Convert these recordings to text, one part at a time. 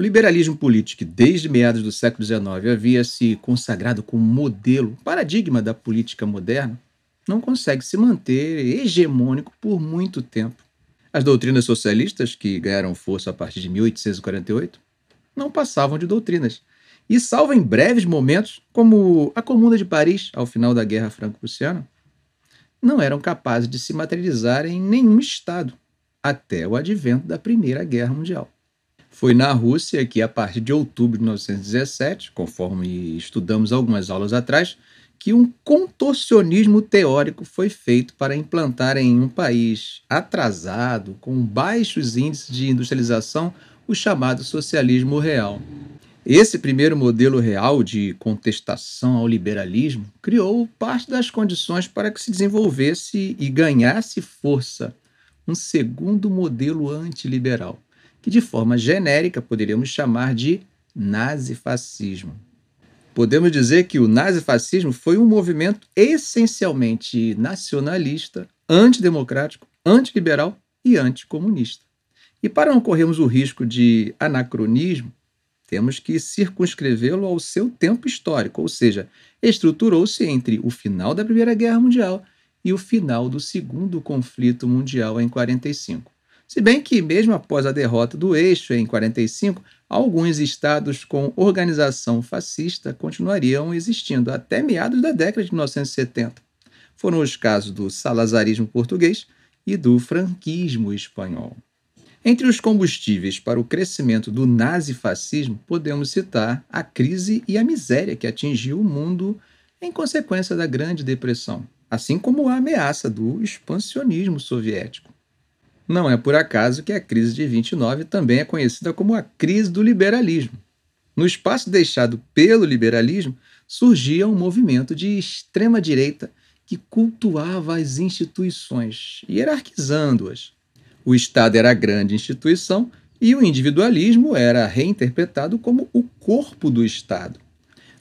O liberalismo político, desde meados do século XIX havia se consagrado como modelo, paradigma da política moderna, não consegue se manter hegemônico por muito tempo. As doutrinas socialistas, que ganharam força a partir de 1848, não passavam de doutrinas. E, salvo em breves momentos, como a Comuna de Paris, ao final da Guerra Franco-Prussiana, não eram capazes de se materializar em nenhum Estado, até o advento da Primeira Guerra Mundial. Foi na Rússia que, a partir de outubro de 1917, conforme estudamos algumas aulas atrás, que um contorcionismo teórico foi feito para implantar em um país atrasado, com baixos índices de industrialização, o chamado socialismo real. Esse primeiro modelo real de contestação ao liberalismo criou parte das condições para que se desenvolvesse e ganhasse força um segundo modelo antiliberal, que de forma genérica poderíamos chamar de nazifascismo. Podemos dizer que o nazifascismo foi um movimento essencialmente nacionalista, antidemocrático, antiliberal e anticomunista. E para não corrermos o risco de anacronismo, temos que circunscrevê-lo ao seu tempo histórico, ou seja, estruturou-se entre o final da Primeira Guerra Mundial e o final do Segundo Conflito Mundial em 45. Se bem que, mesmo após a derrota do eixo em 45, alguns estados com organização fascista continuariam existindo até meados da década de 1970. Foram os casos do salazarismo português e do franquismo espanhol. Entre os combustíveis para o crescimento do nazifascismo, podemos citar a crise e a miséria que atingiu o mundo em consequência da Grande Depressão, assim como a ameaça do expansionismo soviético. Não é por acaso que a crise de 29 também é conhecida como a crise do liberalismo. No espaço deixado pelo liberalismo, surgia um movimento de extrema-direita que cultuava as instituições, hierarquizando-as. O Estado era a grande instituição e o individualismo era reinterpretado como o corpo do Estado.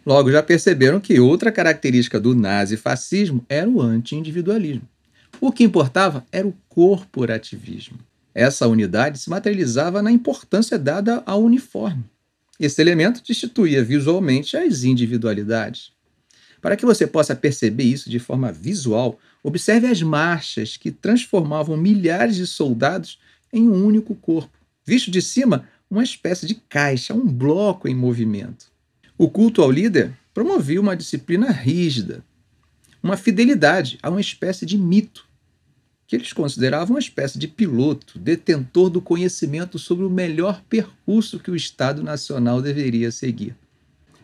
Logo já perceberam que outra característica do nazifascismo era o anti-individualismo. O que importava era o corporativismo. Essa unidade se materializava na importância dada ao uniforme. Esse elemento destituía visualmente as individualidades. Para que você possa perceber isso de forma visual, observe as marchas que transformavam milhares de soldados em um único corpo. Visto de cima, uma espécie de caixa, um bloco em movimento. O culto ao líder promovia uma disciplina rígida, uma fidelidade a uma espécie de mito que eles consideravam uma espécie de piloto, detentor do conhecimento sobre o melhor percurso que o Estado Nacional deveria seguir.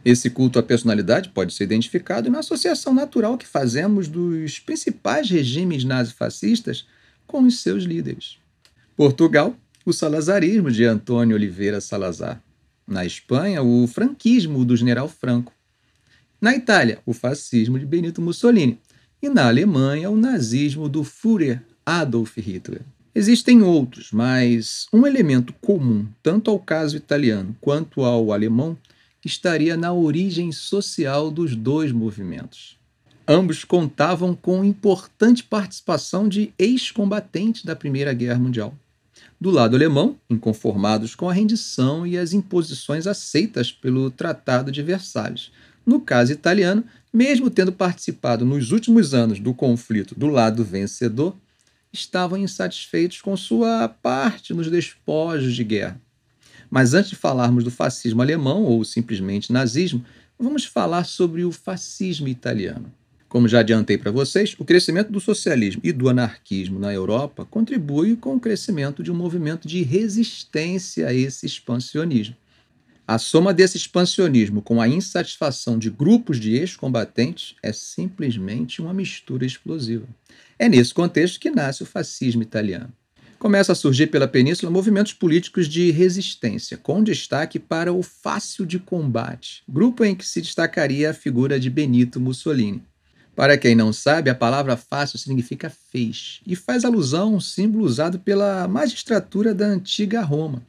Esse culto à personalidade pode ser identificado na associação natural que fazemos dos principais regimes nazifascistas com os seus líderes. Portugal, o salazarismo de Antônio Oliveira Salazar. Na Espanha, o franquismo do general Franco. Na Itália, o fascismo de Benito Mussolini. E na Alemanha, o nazismo do Führer Adolf Hitler. Existem outros, mas um elemento comum, tanto ao caso italiano quanto ao alemão, estaria na origem social dos dois movimentos. Ambos contavam com importante participação de ex-combatentes da Primeira Guerra Mundial. Do lado alemão, inconformados com a rendição e as imposições aceitas pelo Tratado de Versalhes. No caso italiano, mesmo tendo participado nos últimos anos do conflito do lado vencedor, estavam insatisfeitos com sua parte nos despojos de guerra. Mas antes de falarmos do fascismo alemão ou simplesmente nazismo, vamos falar sobre o fascismo italiano. Como já adiantei para vocês, o crescimento do socialismo e do anarquismo na Europa contribui com o crescimento de um movimento de resistência a esse expansionismo. A soma desse expansionismo com a insatisfação de grupos de ex-combatentes é simplesmente uma mistura explosiva. É nesse contexto que nasce o fascismo italiano. Começa a surgir pela península movimentos políticos de resistência, com destaque para o Fácil de Combate, grupo em que se destacaria a figura de Benito Mussolini. Para quem não sabe, a palavra fácil significa fez e faz alusão a um símbolo usado pela magistratura da antiga Roma.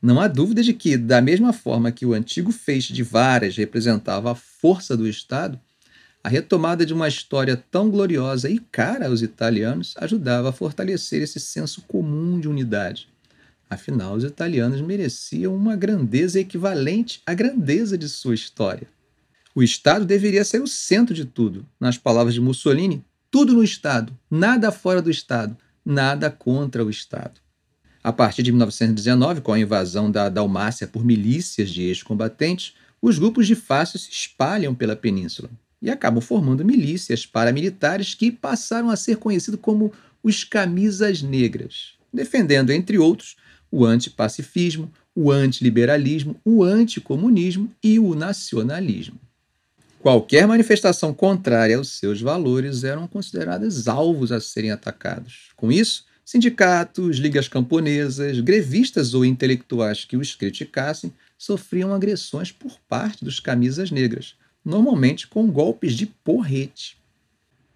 Não há dúvida de que, da mesma forma que o antigo feixe de varas representava a força do Estado, a retomada de uma história tão gloriosa e cara aos italianos ajudava a fortalecer esse senso comum de unidade. Afinal, os italianos mereciam uma grandeza equivalente à grandeza de sua história. O Estado deveria ser o centro de tudo. Nas palavras de Mussolini, tudo no Estado, nada fora do Estado, nada contra o Estado. A partir de 1919, com a invasão da Dalmácia por milícias de ex-combatentes, os grupos de fácil se espalham pela península e acabam formando milícias paramilitares que passaram a ser conhecidos como os Camisas Negras, defendendo, entre outros, o antipacifismo, o antiliberalismo, o anticomunismo e o nacionalismo. Qualquer manifestação contrária aos seus valores eram consideradas alvos a serem atacados. Com isso, sindicatos, ligas camponesas, grevistas ou intelectuais que os criticassem sofriam agressões por parte dos camisas negras, normalmente com golpes de porrete.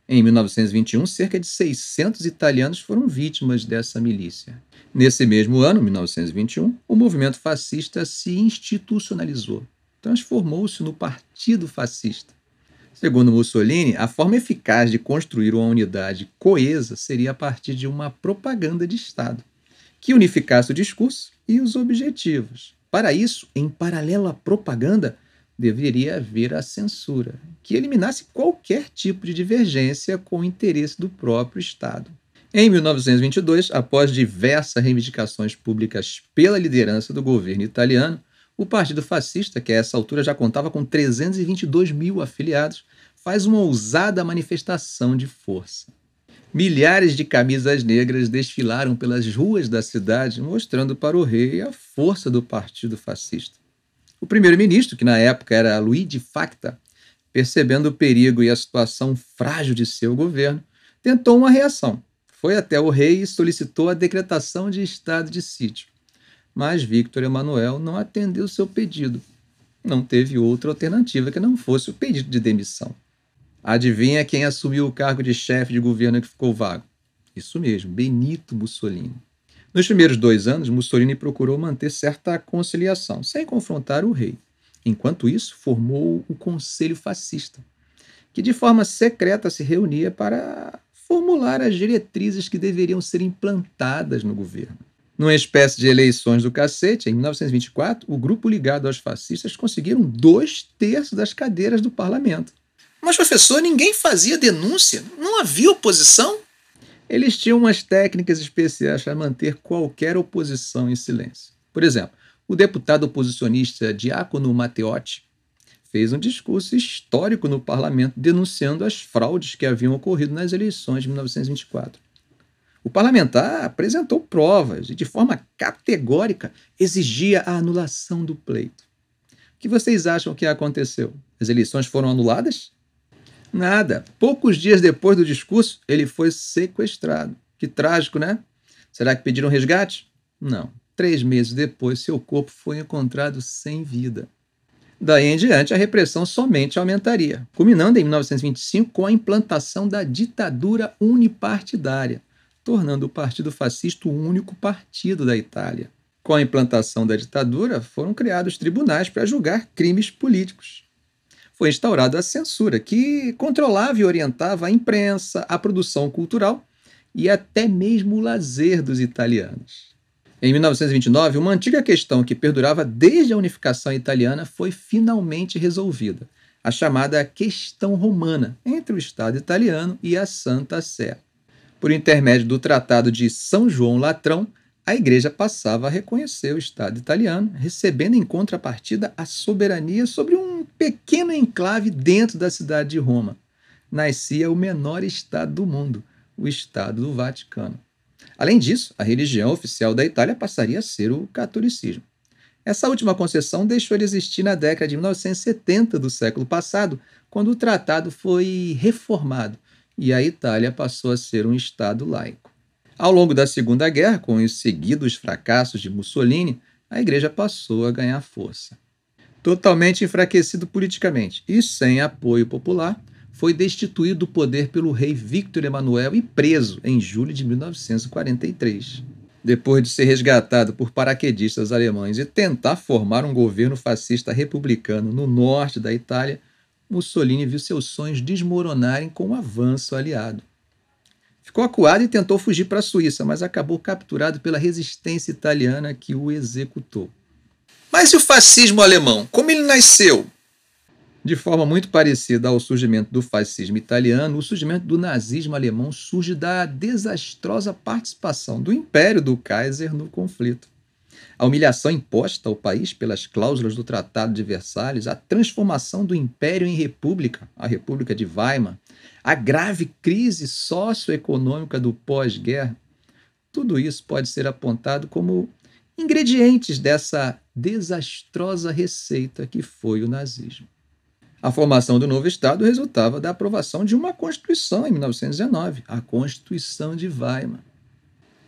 Em 1921, cerca de 600 italianos foram vítimas dessa milícia. Nesse mesmo ano, 1921, o movimento fascista se institucionalizou, transformou-se no Partido Fascista. Segundo Mussolini, a forma eficaz de construir uma unidade coesa seria a partir de uma propaganda de Estado, que unificasse o discurso e os objetivos. Para isso, em paralelo à propaganda, deveria haver a censura, que eliminasse qualquer tipo de divergência com o interesse do próprio Estado. Em 1922, após diversas reivindicações públicas pela liderança do governo italiano, o Partido Fascista, que a essa altura já contava com 322 mil afiliados, faz uma ousada manifestação de força. Milhares de camisas negras desfilaram pelas ruas da cidade, mostrando para o rei a força do Partido Fascista. O primeiro-ministro, que na época era Luigi Facta, percebendo o perigo e a situação frágil de seu governo, tentou uma reação. Foi até o rei e solicitou a decretação de estado de sítio. Mas Victor Emanuel não atendeu seu pedido. Não teve outra alternativa que não fosse o pedido de demissão. Adivinha quem assumiu o cargo de chefe de governo que ficou vago? Isso mesmo, Benito Mussolini. Nos primeiros dois anos, Mussolini procurou manter certa conciliação, sem confrontar o rei. Enquanto isso, formou o Conselho Fascista, que de forma secreta se reunia para formular as diretrizes que deveriam ser implantadas no governo. Numa espécie de eleições do cacete, em 1924, o grupo ligado aos fascistas conseguiram dois terços das cadeiras do parlamento. Mas, professor, ninguém fazia denúncia? Não havia oposição? Eles tinham umas técnicas especiais para manter qualquer oposição em silêncio. Por exemplo, o deputado oposicionista Diácono Matteotti fez um discurso histórico no parlamento denunciando as fraudes que haviam ocorrido nas eleições de 1924. O parlamentar apresentou provas e, de forma categórica, exigia a anulação do pleito. O que vocês acham que aconteceu? As eleições foram anuladas? Nada. Poucos dias depois do discurso, ele foi sequestrado. Que trágico, né? Será que pediram resgate? Não. Três meses depois, seu corpo foi encontrado sem vida. Daí em diante, a repressão somente aumentaria, culminando em 1925 com a implantação da ditadura unipartidária, tornando o Partido Fascista o único partido da Itália. Com a implantação da ditadura, foram criados tribunais para julgar crimes políticos foi instaurada a censura, que controlava e orientava a imprensa, a produção cultural e até mesmo o lazer dos italianos. Em 1929, uma antiga questão que perdurava desde a unificação italiana foi finalmente resolvida, a chamada questão romana entre o Estado italiano e a Santa Sé. Por intermédio do Tratado de São João Latrão, a Igreja passava a reconhecer o Estado italiano, recebendo em contrapartida a soberania sobre um pequeno enclave dentro da cidade de Roma. Nascia o menor Estado do mundo, o Estado do Vaticano. Além disso, a religião oficial da Itália passaria a ser o catolicismo. Essa última concessão deixou de existir na década de 1970 do século passado, quando o tratado foi reformado e a Itália passou a ser um Estado laico. Ao longo da Segunda Guerra, com os seguidos fracassos de Mussolini, a igreja passou a ganhar força. Totalmente enfraquecido politicamente e sem apoio popular, foi destituído do poder pelo rei Victor Emanuel e preso em julho de 1943. Depois de ser resgatado por paraquedistas alemães e tentar formar um governo fascista republicano no norte da Itália, Mussolini viu seus sonhos desmoronarem com o avanço aliado. Ficou acuado e tentou fugir para a Suíça, mas acabou capturado pela resistência italiana que o executou. Mas e o fascismo alemão? Como ele nasceu? De forma muito parecida ao surgimento do fascismo italiano, o surgimento do nazismo alemão surge da desastrosa participação do Império do Kaiser no conflito. A humilhação imposta ao país pelas cláusulas do Tratado de Versalhes, a transformação do Império em República, a República de Weimar, a grave crise socioeconômica do pós-guerra, tudo isso pode ser apontado como ingredientes dessa desastrosa receita que foi o nazismo. A formação do novo Estado resultava da aprovação de uma Constituição em 1919, a Constituição de Weimar.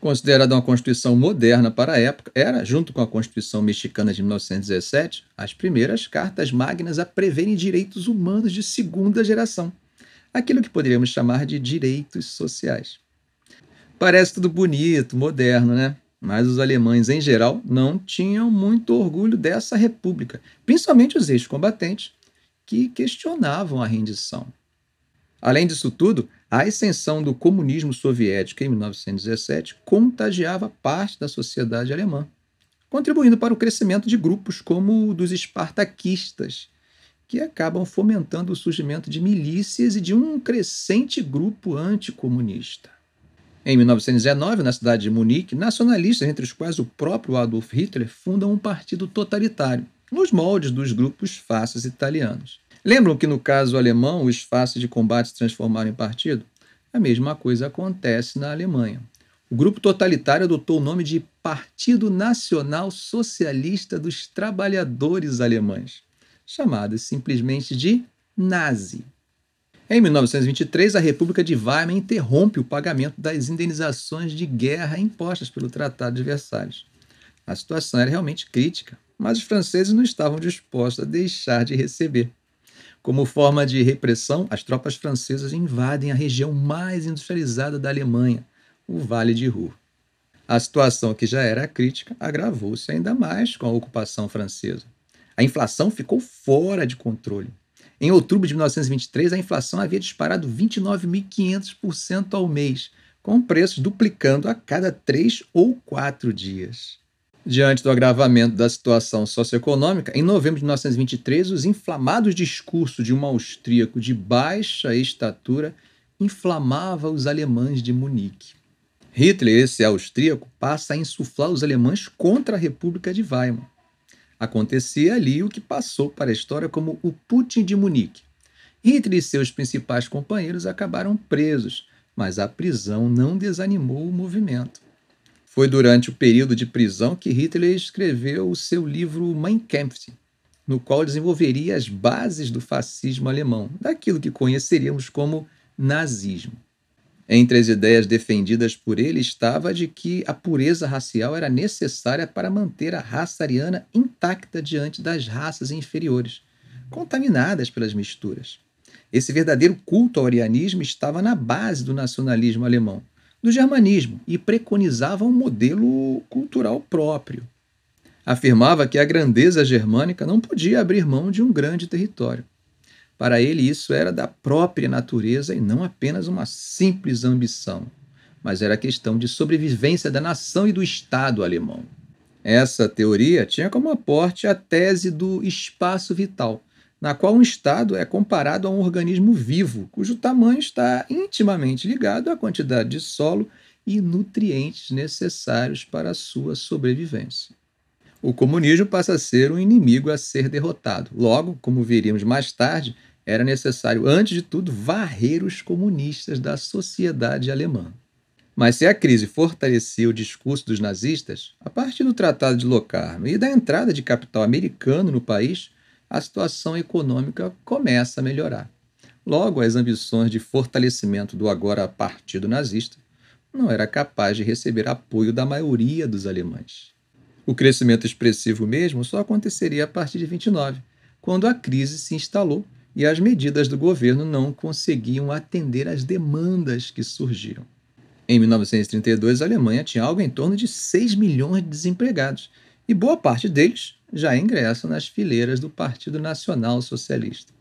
Considerada uma Constituição moderna para a época, era, junto com a Constituição mexicana de 1917, as primeiras cartas magnas a preverem direitos humanos de segunda geração, aquilo que poderíamos chamar de direitos sociais. Parece tudo bonito, moderno, né? Mas os alemães, em geral, não tinham muito orgulho dessa república, principalmente os ex-combatentes, que questionavam a rendição. Além disso tudo, a ascensão do comunismo soviético em 1917 contagiava parte da sociedade alemã, contribuindo para o crescimento de grupos como o dos espartaquistas, que acabam fomentando o surgimento de milícias e de um crescente grupo anticomunista. Em 1919, na cidade de Munique, nacionalistas, entre os quais o próprio Adolf Hitler, fundam um partido totalitário, nos moldes dos grupos fascistas italianos. Lembram que no caso alemão os fasces de combate se transformaram em partido? A mesma coisa acontece na Alemanha. O grupo totalitário adotou o nome de Partido Nacional Socialista dos Trabalhadores Alemães, chamado simplesmente de Nazi. Em 1923, a República de Weimar interrompe o pagamento das indenizações de guerra impostas pelo Tratado de Versalhes. A situação era realmente crítica mas os franceses não estavam dispostos a deixar de receber. Como forma de repressão, as tropas francesas invadem a região mais industrializada da Alemanha, o Vale de Ruhr. A situação, que já era crítica, agravou-se ainda mais com a ocupação francesa. A inflação ficou fora de controle. Em outubro de 1923, a inflação havia disparado 29.500% ao mês, com preços duplicando a cada três ou quatro dias. Diante do agravamento da situação socioeconômica, em novembro de 1923, os inflamados discursos de um austríaco de baixa estatura inflamava os alemães de Munique. Hitler, esse austríaco, passa a insuflar os alemães contra a República de Weimar. Acontecia ali o que passou para a história como o Putin de Munique. Hitler e seus principais companheiros acabaram presos, mas a prisão não desanimou o movimento. Foi durante o período de prisão que Hitler escreveu o seu livro Mein Kampf, no qual desenvolveria as bases do fascismo alemão, daquilo que conheceríamos como nazismo. Entre as ideias defendidas por ele estava de que a pureza racial era necessária para manter a raça ariana intacta diante das raças inferiores, contaminadas pelas misturas. Esse verdadeiro culto ao arianismo estava na base do nacionalismo alemão do germanismo e preconizava um modelo cultural próprio. Afirmava que a grandeza germânica não podia abrir mão de um grande território. Para ele, isso era da própria natureza e não apenas uma simples ambição, mas era questão de sobrevivência da nação e do Estado alemão. Essa teoria tinha como aporte a tese do espaço vital, na qual um Estado é comparado a um organismo vivo, cujo tamanho está intimamente ligado à quantidade de solo e nutrientes necessários para a sua sobrevivência. O comunismo passa a ser um inimigo a ser derrotado. Logo, como veríamos mais tarde, era necessário, antes de tudo, varrer os comunistas da sociedade alemã. Mas se a crise fortalecia o discurso dos nazistas, a partir do Tratado de Locarno e da entrada de capital americano no país, a situação econômica começa a melhorar. Logo, as ambições de fortalecimento do agora partido nazista não era capaz de receber apoio da maioria dos alemães. O crescimento expressivo mesmo só aconteceria a partir de 29, quando a crise se instalou e as medidas do governo não conseguiam atender às demandas que surgiram. Em 1932, a Alemanha tinha algo em torno de 6 milhões de desempregados, e boa parte deles já ingressam nas fileiras do Partido Nacional Socialista.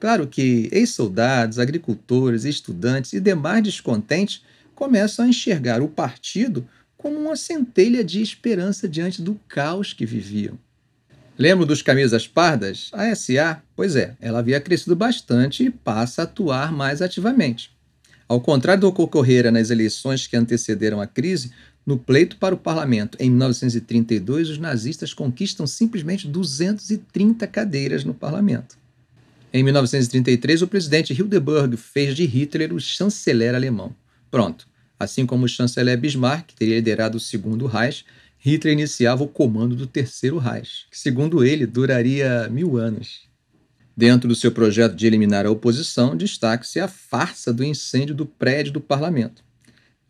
Claro que ex-soldados, agricultores, estudantes e demais descontentes começam a enxergar o partido como uma centelha de esperança diante do caos que viviam. Lembro dos camisas pardas? A SA? Pois é, ela havia crescido bastante e passa a atuar mais ativamente. Ao contrário do que ocorrera nas eleições que antecederam a crise, no pleito para o parlamento em 1932, os nazistas conquistam simplesmente 230 cadeiras no parlamento. Em 1933, o presidente Hildeburg fez de Hitler o chanceler alemão. Pronto. Assim como o chanceler Bismarck, que teria liderado o segundo Reich, Hitler iniciava o comando do terceiro Reich, que, segundo ele, duraria mil anos. Dentro do seu projeto de eliminar a oposição, destaque-se a farsa do incêndio do prédio do parlamento.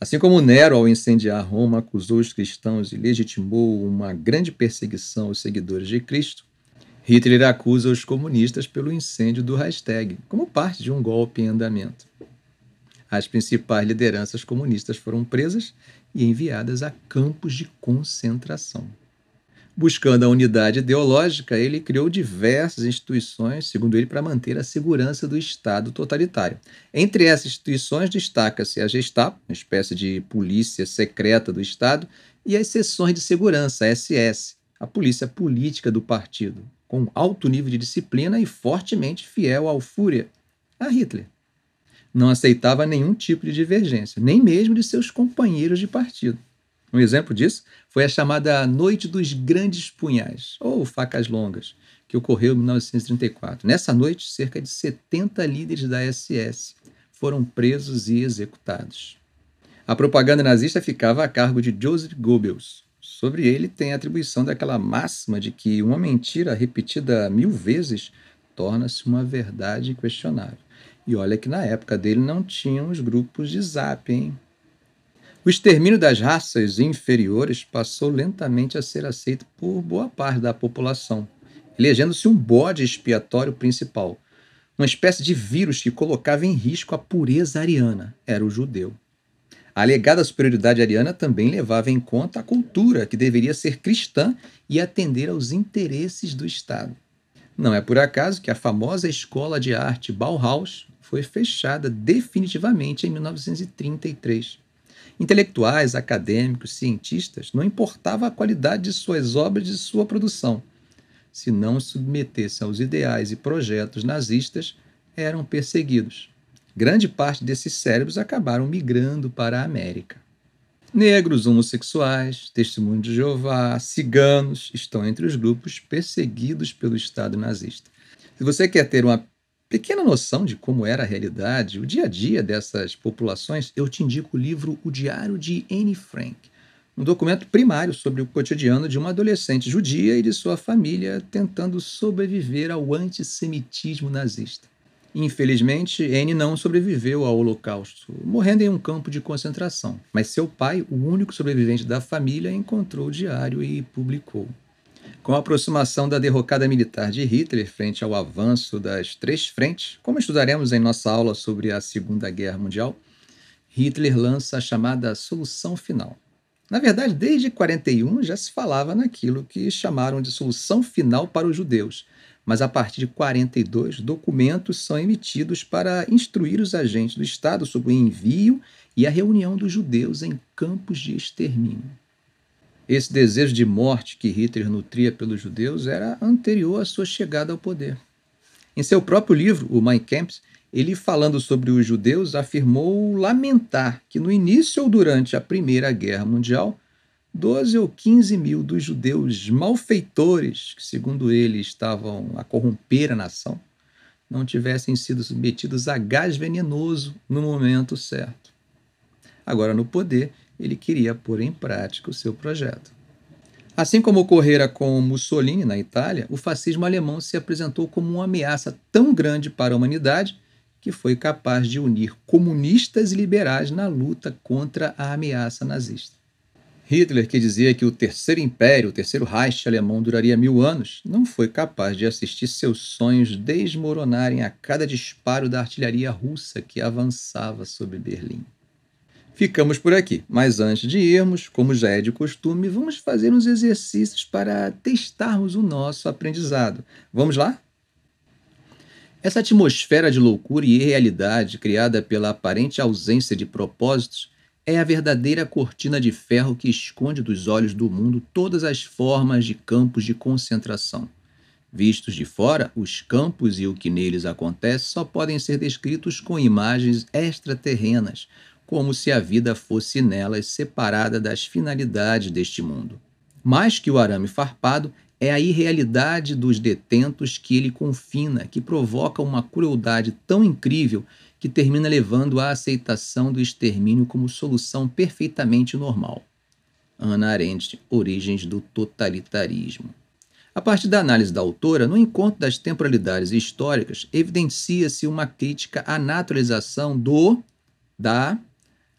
Assim como Nero, ao incendiar Roma, acusou os cristãos e legitimou uma grande perseguição aos seguidores de Cristo, Hitler acusa os comunistas pelo incêndio do hashtag, como parte de um golpe em andamento. As principais lideranças comunistas foram presas e enviadas a campos de concentração. Buscando a unidade ideológica, ele criou diversas instituições, segundo ele, para manter a segurança do Estado totalitário. Entre essas instituições destaca-se a Gestapo, uma espécie de polícia secreta do Estado, e as seções de segurança, SS, a polícia política do partido, com alto nível de disciplina e fortemente fiel ao Führer, a Hitler. Não aceitava nenhum tipo de divergência, nem mesmo de seus companheiros de partido. Um exemplo disso foi a chamada Noite dos Grandes Punhais, ou Facas Longas, que ocorreu em 1934. Nessa noite, cerca de 70 líderes da SS foram presos e executados. A propaganda nazista ficava a cargo de Joseph Goebbels, Sobre ele tem a atribuição daquela máxima de que uma mentira repetida mil vezes torna-se uma verdade questionável. E olha que na época dele não tinham os grupos de zap, hein? O extermínio das raças inferiores passou lentamente a ser aceito por boa parte da população, elegendo-se um bode expiatório principal, uma espécie de vírus que colocava em risco a pureza ariana, era o judeu. A alegada superioridade ariana também levava em conta a cultura, que deveria ser cristã e atender aos interesses do Estado. Não é por acaso que a famosa escola de arte Bauhaus foi fechada definitivamente em 1933. Intelectuais, acadêmicos, cientistas, não importava a qualidade de suas obras e de sua produção. Se não submetessem aos ideais e projetos nazistas, eram perseguidos. Grande parte desses cérebros acabaram migrando para a América. Negros, homossexuais, testemunhos de Jeová, ciganos estão entre os grupos perseguidos pelo Estado nazista. Se você quer ter uma pequena noção de como era a realidade, o dia a dia dessas populações, eu te indico o livro O Diário de Anne Frank, um documento primário sobre o cotidiano de uma adolescente judia e de sua família tentando sobreviver ao antissemitismo nazista. Infelizmente, Anne não sobreviveu ao Holocausto, morrendo em um campo de concentração. Mas seu pai, o único sobrevivente da família, encontrou o diário e publicou. Com a aproximação da derrocada militar de Hitler frente ao avanço das três frentes, como estudaremos em nossa aula sobre a Segunda Guerra Mundial, Hitler lança a chamada solução final. Na verdade, desde 41 já se falava naquilo que chamaram de solução final para os judeus, mas a partir de 42, documentos são emitidos para instruir os agentes do Estado sobre o envio e a reunião dos judeus em campos de extermínio. Esse desejo de morte que Hitler nutria pelos judeus era anterior à sua chegada ao poder. Em seu próprio livro, o Mein Kampf, ele falando sobre os judeus afirmou lamentar que no início ou durante a Primeira Guerra Mundial 12 ou 15 mil dos judeus malfeitores, que segundo ele estavam a corromper a nação, não tivessem sido submetidos a gás venenoso no momento certo. Agora, no poder, ele queria pôr em prática o seu projeto. Assim como ocorrera com Mussolini na Itália, o fascismo alemão se apresentou como uma ameaça tão grande para a humanidade que foi capaz de unir comunistas e liberais na luta contra a ameaça nazista. Hitler, que dizia que o Terceiro Império, o Terceiro Reich alemão, duraria mil anos, não foi capaz de assistir seus sonhos desmoronarem a cada disparo da artilharia russa que avançava sobre Berlim. Ficamos por aqui, mas antes de irmos, como já é de costume, vamos fazer uns exercícios para testarmos o nosso aprendizado. Vamos lá? Essa atmosfera de loucura e irrealidade criada pela aparente ausência de propósitos é a verdadeira cortina de ferro que esconde dos olhos do mundo todas as formas de campos de concentração. Vistos de fora, os campos e o que neles acontece só podem ser descritos com imagens extraterrenas, como se a vida fosse nelas separada das finalidades deste mundo. Mais que o arame farpado, é a irrealidade dos detentos que ele confina, que provoca uma crueldade tão incrível que termina levando à aceitação do extermínio como solução perfeitamente normal. Ana Arendt, Origens do Totalitarismo. A partir da análise da autora, no encontro das temporalidades históricas, evidencia-se uma crítica à naturalização do da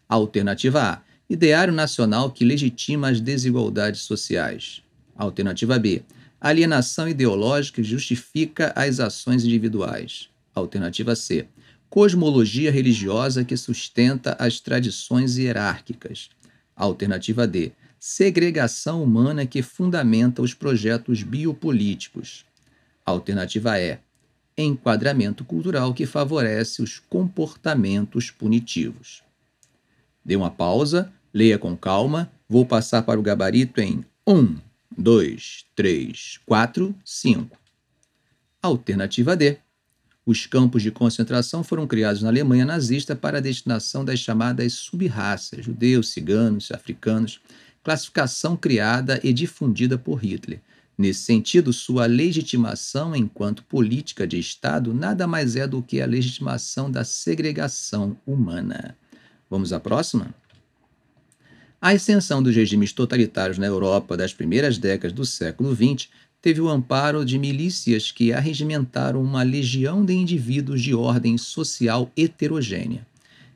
alternativa A, ideário nacional que legitima as desigualdades sociais. Alternativa B, alienação ideológica justifica as ações individuais. Alternativa C. Cosmologia religiosa que sustenta as tradições hierárquicas. Alternativa D. Segregação humana que fundamenta os projetos biopolíticos. Alternativa E. Enquadramento cultural que favorece os comportamentos punitivos. Dê uma pausa, leia com calma. Vou passar para o gabarito em 1. Um. 2, 3, 4, 5. Alternativa D. Os campos de concentração foram criados na Alemanha nazista para a destinação das chamadas subraças, judeus, ciganos, africanos, classificação criada e difundida por Hitler. Nesse sentido, sua legitimação enquanto política de Estado nada mais é do que a legitimação da segregação humana. Vamos à próxima? A ascensão dos regimes totalitários na Europa das primeiras décadas do século XX teve o amparo de milícias que arregimentaram uma legião de indivíduos de ordem social heterogênea.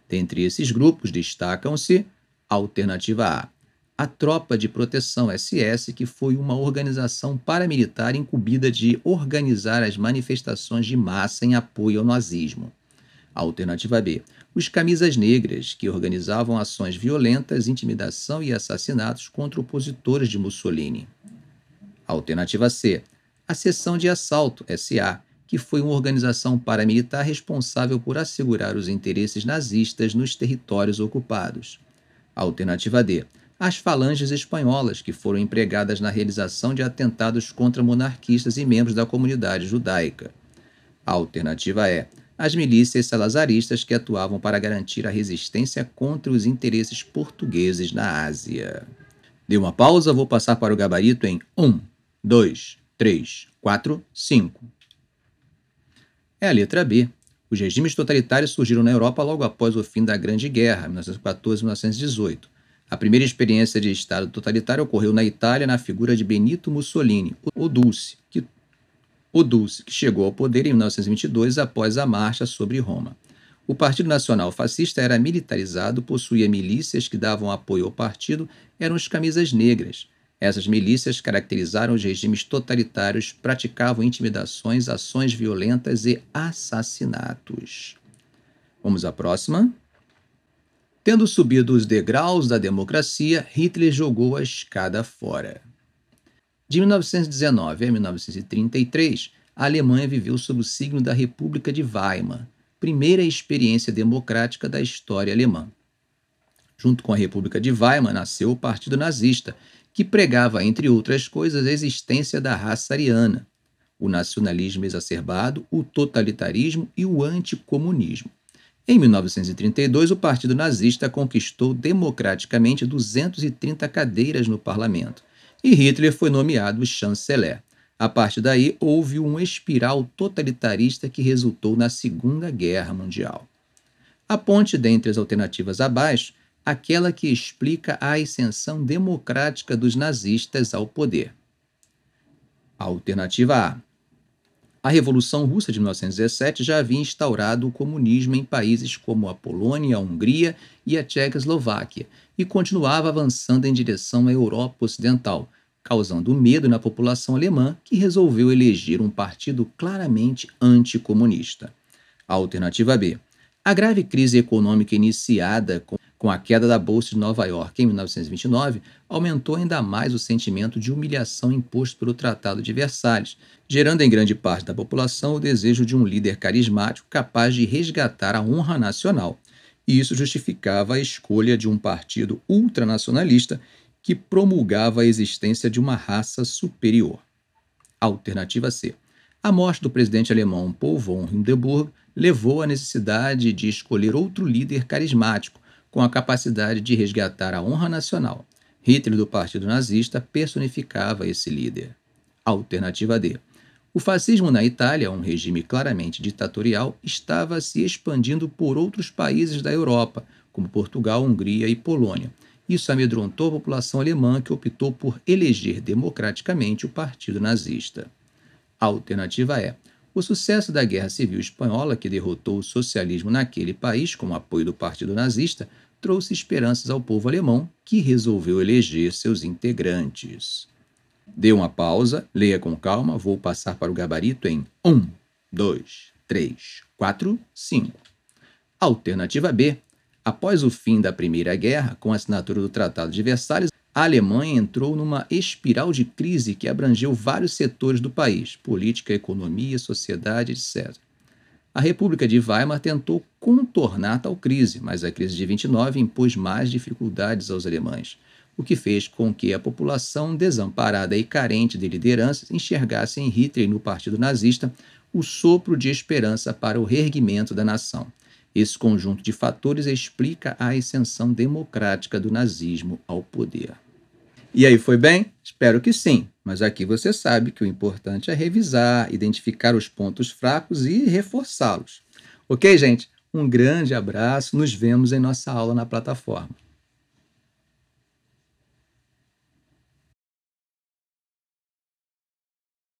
Dentre esses grupos destacam-se Alternativa A, a Tropa de Proteção SS, que foi uma organização paramilitar incumbida de organizar as manifestações de massa em apoio ao nazismo. Alternativa B, os camisas negras, que organizavam ações violentas, intimidação e assassinatos contra opositores de Mussolini. Alternativa C. A Seção de Assalto, SA, que foi uma organização paramilitar responsável por assegurar os interesses nazistas nos territórios ocupados. Alternativa D. As falanges espanholas, que foram empregadas na realização de atentados contra monarquistas e membros da comunidade judaica. Alternativa E as milícias salazaristas que atuavam para garantir a resistência contra os interesses portugueses na Ásia. Dê uma pausa, vou passar para o gabarito em 1, 2, 3, 4, 5. É a letra B. Os regimes totalitários surgiram na Europa logo após o fim da Grande Guerra, 1914-1918. A primeira experiência de Estado totalitário ocorreu na Itália na figura de Benito Mussolini, o Dulce, que o Dulce, que chegou ao poder em 1922 após a marcha sobre Roma. O Partido Nacional Fascista era militarizado, possuía milícias que davam apoio ao partido, eram os camisas negras. Essas milícias caracterizaram os regimes totalitários, praticavam intimidações, ações violentas e assassinatos. Vamos à próxima. Tendo subido os degraus da democracia, Hitler jogou a escada fora. De 1919 a 1933, a Alemanha viveu sob o signo da República de Weimar, primeira experiência democrática da história alemã. Junto com a República de Weimar nasceu o Partido Nazista, que pregava, entre outras coisas, a existência da raça ariana, o nacionalismo exacerbado, o totalitarismo e o anticomunismo. Em 1932, o Partido Nazista conquistou democraticamente 230 cadeiras no parlamento e Hitler foi nomeado chanceler. A partir daí, houve um espiral totalitarista que resultou na Segunda Guerra Mundial. A ponte dentre as alternativas abaixo, aquela que explica a ascensão democrática dos nazistas ao poder. alternativa A. A Revolução Russa de 1917 já havia instaurado o comunismo em países como a Polônia, a Hungria e a Tchecoslováquia, e continuava avançando em direção à Europa Ocidental, causando medo na população alemã, que resolveu eleger um partido claramente anticomunista. Alternativa B. A grave crise econômica iniciada com, Com a queda da Bolsa de Nova York em 1929, aumentou ainda mais o sentimento de humilhação imposto pelo Tratado de Versalhes, gerando em grande parte da população o desejo de um líder carismático capaz de resgatar a honra nacional. E isso justificava a escolha de um partido ultranacionalista que promulgava a existência de uma raça superior. Alternativa C. A morte do presidente alemão Paul von Hindenburg levou à necessidade de escolher outro líder carismático, com a capacidade de resgatar a honra nacional. Hitler, do Partido Nazista, personificava esse líder. Alternativa D. O fascismo na Itália, um regime claramente ditatorial, estava se expandindo por outros países da Europa, como Portugal, Hungria e Polônia. Isso amedrontou a população alemã, que optou por eleger democraticamente o Partido Nazista. Alternativa é o sucesso da Guerra Civil Espanhola, que derrotou o socialismo naquele país com o apoio do Partido Nazista, trouxe esperanças ao povo alemão, que resolveu eleger seus integrantes. Dê uma pausa, leia com calma, vou passar para o gabarito em 1, 2, 3, 4, 5. Alternativa B. Após o fim da Primeira Guerra, com a assinatura do Tratado de Versalhes, a Alemanha entrou numa espiral de crise que abrangeu vários setores do país política, economia, sociedade, etc. A República de Weimar tentou contornar tal crise, mas a crise de 29 impôs mais dificuldades aos alemães, o que fez com que a população desamparada e carente de lideranças enxergasse em Hitler e no Partido Nazista o sopro de esperança para o reerguimento da nação. Esse conjunto de fatores explica a ascensão democrática do nazismo ao poder. E aí, foi bem? Espero que sim, mas aqui você sabe que o importante é revisar, identificar os pontos fracos e reforçá-los. Ok, gente? Um grande abraço, nos vemos em nossa aula na plataforma.